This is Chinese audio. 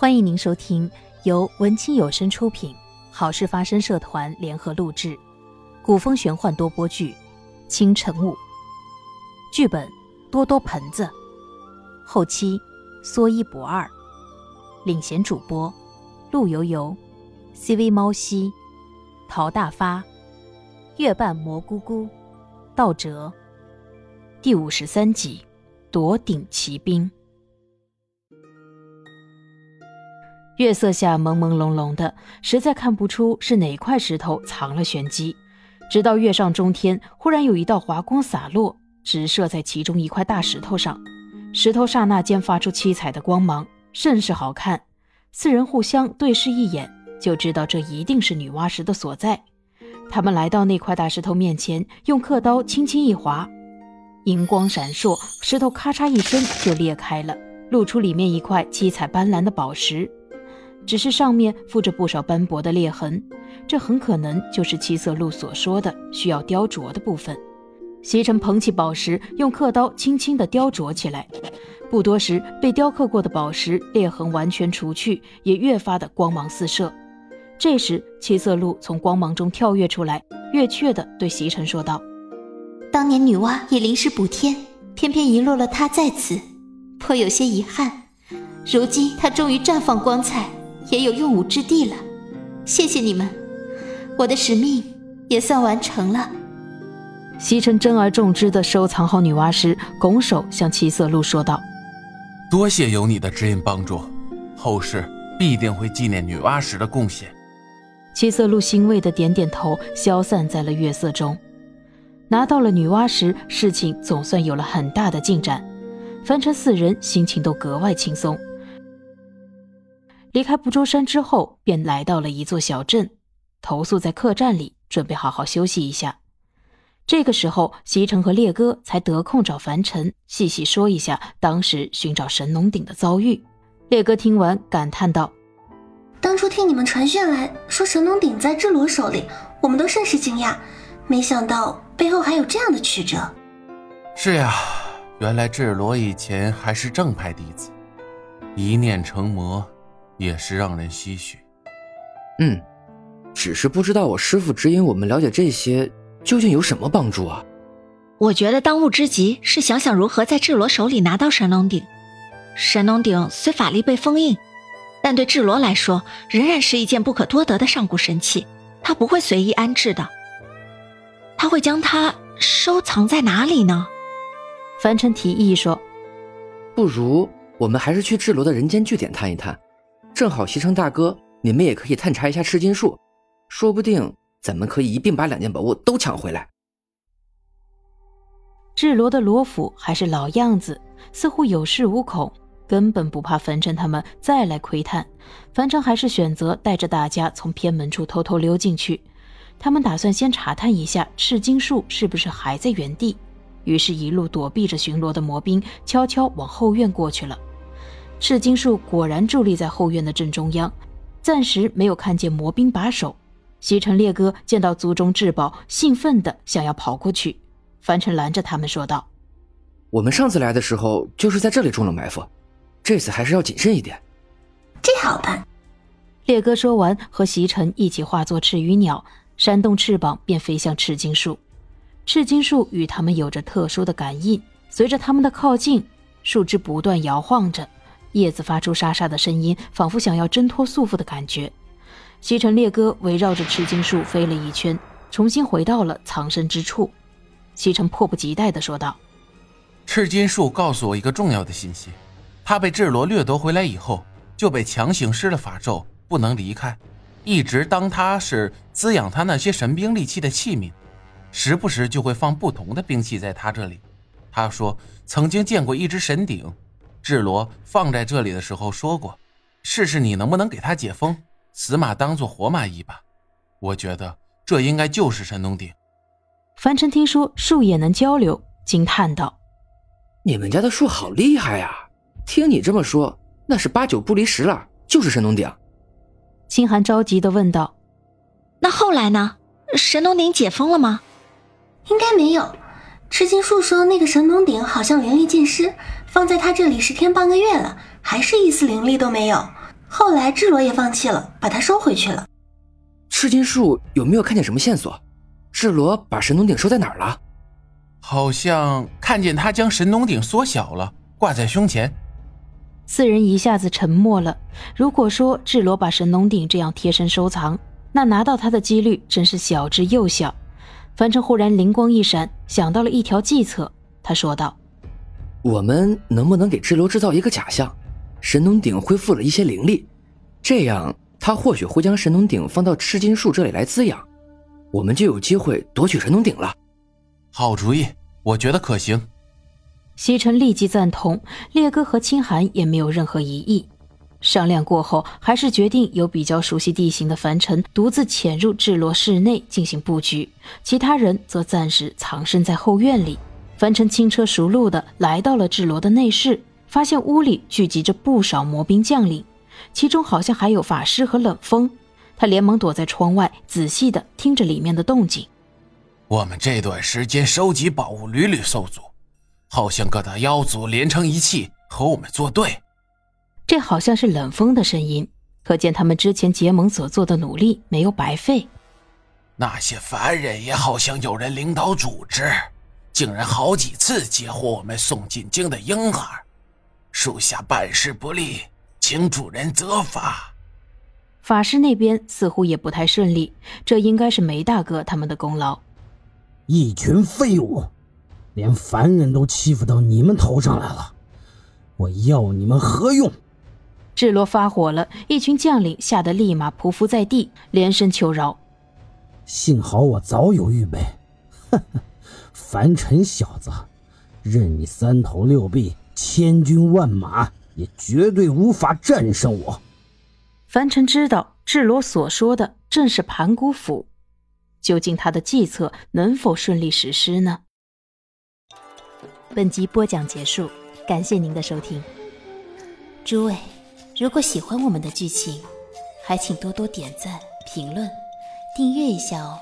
欢迎您收听由文清有声出品、好事发生社团联合录制、古风玄幻多播剧《清晨雾》，剧本多多盆子，后期说一不二，领衔主播陆游游、CV 猫西、陶大发、月半蘑菇菇、道哲，第五十三集《夺顶奇兵》。月色下朦朦胧胧的，实在看不出是哪块石头藏了玄机。直到月上中天，忽然有一道华光洒落，直射在其中一块大石头上。石头刹那间发出七彩的光芒，甚是好看。四人互相对视一眼，就知道这一定是女娲石的所在。他们来到那块大石头面前，用刻刀轻轻一划，银光闪烁，石头咔嚓一声就裂开了，露出里面一块七彩斑斓的宝石。只是上面附着不少斑驳的裂痕，这很可能就是七色鹿所说的需要雕琢的部分。席城捧起宝石，用刻刀轻轻地雕琢起来。不多时，被雕刻过的宝石裂痕完全除去，也越发的光芒四射。这时，七色鹿从光芒中跳跃出来，越雀地对席城说道：“当年女娲也临时补天，偏偏遗落了她在此，颇有些遗憾。如今她终于绽放光彩。”也有用武之地了，谢谢你们，我的使命也算完成了。西城珍而重之的收藏好女娲石，拱手向七色鹿说道：“多谢有你的指引帮助，后世必定会纪念女娲石的贡献。”七色鹿欣慰的点点头，消散在了月色中。拿到了女娲石，事情总算有了很大的进展，凡尘四人心情都格外轻松。离开不周山之后，便来到了一座小镇，投宿在客栈里，准备好好休息一下。这个时候，席城和烈哥才得空找凡尘，细细说一下当时寻找神农鼎的遭遇。烈哥听完，感叹道：“当初听你们传讯来说神农鼎在智罗手里，我们都甚是惊讶，没想到背后还有这样的曲折。”是呀，原来智罗以前还是正派弟子，一念成魔。也是让人唏嘘。嗯，只是不知道我师父指引我们了解这些究竟有什么帮助啊？我觉得当务之急是想想如何在智罗手里拿到神龙鼎。神龙鼎虽法力被封印，但对智罗来说仍然是一件不可多得的上古神器，他不会随意安置的。他会将它收藏在哪里呢？凡尘提议说：“不如我们还是去智罗的人间据点探一探。”正好，西城大哥，你们也可以探查一下赤金树，说不定咱们可以一并把两件宝物都抢回来。智罗的罗府还是老样子，似乎有恃无恐，根本不怕樊尘他们再来窥探。樊尘还是选择带着大家从偏门处偷偷溜进去。他们打算先查探一下赤金树是不是还在原地，于是，一路躲避着巡逻的魔兵，悄悄往后院过去了。赤金树果然伫立在后院的正中央，暂时没有看见魔兵把守。西城烈哥见到族中至宝，兴奋的想要跑过去。樊尘拦着他们说道：“我们上次来的时候就是在这里中了埋伏，这次还是要谨慎一点。”这好办。烈哥说完，和席尘一起化作赤羽鸟，扇动翅膀便飞向赤金树。赤金树与他们有着特殊的感应，随着他们的靠近，树枝不断摇晃着。叶子发出沙沙的声音，仿佛想要挣脱束缚的感觉。西城烈哥围绕着赤金树飞了一圈，重新回到了藏身之处。西城迫不及待地说道：“赤金树告诉我一个重要的信息，他被智罗掠夺回来以后，就被强行施了法咒，不能离开，一直当他是滋养他那些神兵利器的器皿，时不时就会放不同的兵器在他这里。他说曾经见过一只神鼎。”智罗放在这里的时候说过：“试试你能不能给他解封，死马当做活马医吧。”我觉得这应该就是神农鼎。凡尘听说树也能交流，惊叹道：“你们家的树好厉害呀！听你这么说，那是八九不离十了，就是神农鼎。”清寒着急的问道：“那后来呢？神农鼎解封了吗？”“应该没有。”赤金树说：“那个神农鼎好像灵力尽失，放在他这里十天半个月了，还是一丝灵力都没有。后来智罗也放弃了，把它收回去了。赤金树有没有看见什么线索？智罗把神农鼎收在哪儿了？好像看见他将神农鼎缩小了，挂在胸前。四人一下子沉默了。如果说智罗把神农鼎这样贴身收藏，那拿到他的几率真是小之又小。樊城忽然灵光一闪，想到了一条计策。他说道：“我们能不能给智罗制造一个假象？神农鼎恢复了一些灵力，这样他或许会将神农鼎放到赤金树这里来滋养，我们就有机会夺取神农鼎了。”好主意，我觉得可行。西城立即赞同，烈哥和清寒也没有任何异议。商量过后，还是决定由比较熟悉地形的凡尘独自潜入智罗室内进行布局，其他人则暂时藏身在后院里。樊城轻车熟路的来到了智罗的内室，发现屋里聚集着不少魔兵将领，其中好像还有法师和冷风。他连忙躲在窗外，仔细的听着里面的动静。我们这段时间收集宝物屡屡受阻，好像各大妖族连成一气和我们作对。这好像是冷风的声音，可见他们之前结盟所做的努力没有白费。那些凡人也好像有人领导组织，竟然好几次截获我们送进京的婴儿，属下办事不力，请主人责罚。法师那边似乎也不太顺利，这应该是梅大哥他们的功劳。一群废物，连凡人都欺负到你们头上来了，我要你们何用？智罗发火了，一群将领吓得立马匍匐在地，连声求饶。幸好我早有预备，呵呵，凡尘小子，任你三头六臂、千军万马，也绝对无法战胜我。凡尘知道智罗所说的正是盘古府。究竟他的计策能否顺利实施呢？本集播讲结束，感谢您的收听。诸位，如果喜欢我们的剧情，还请多多点赞、评论、订阅一下哦。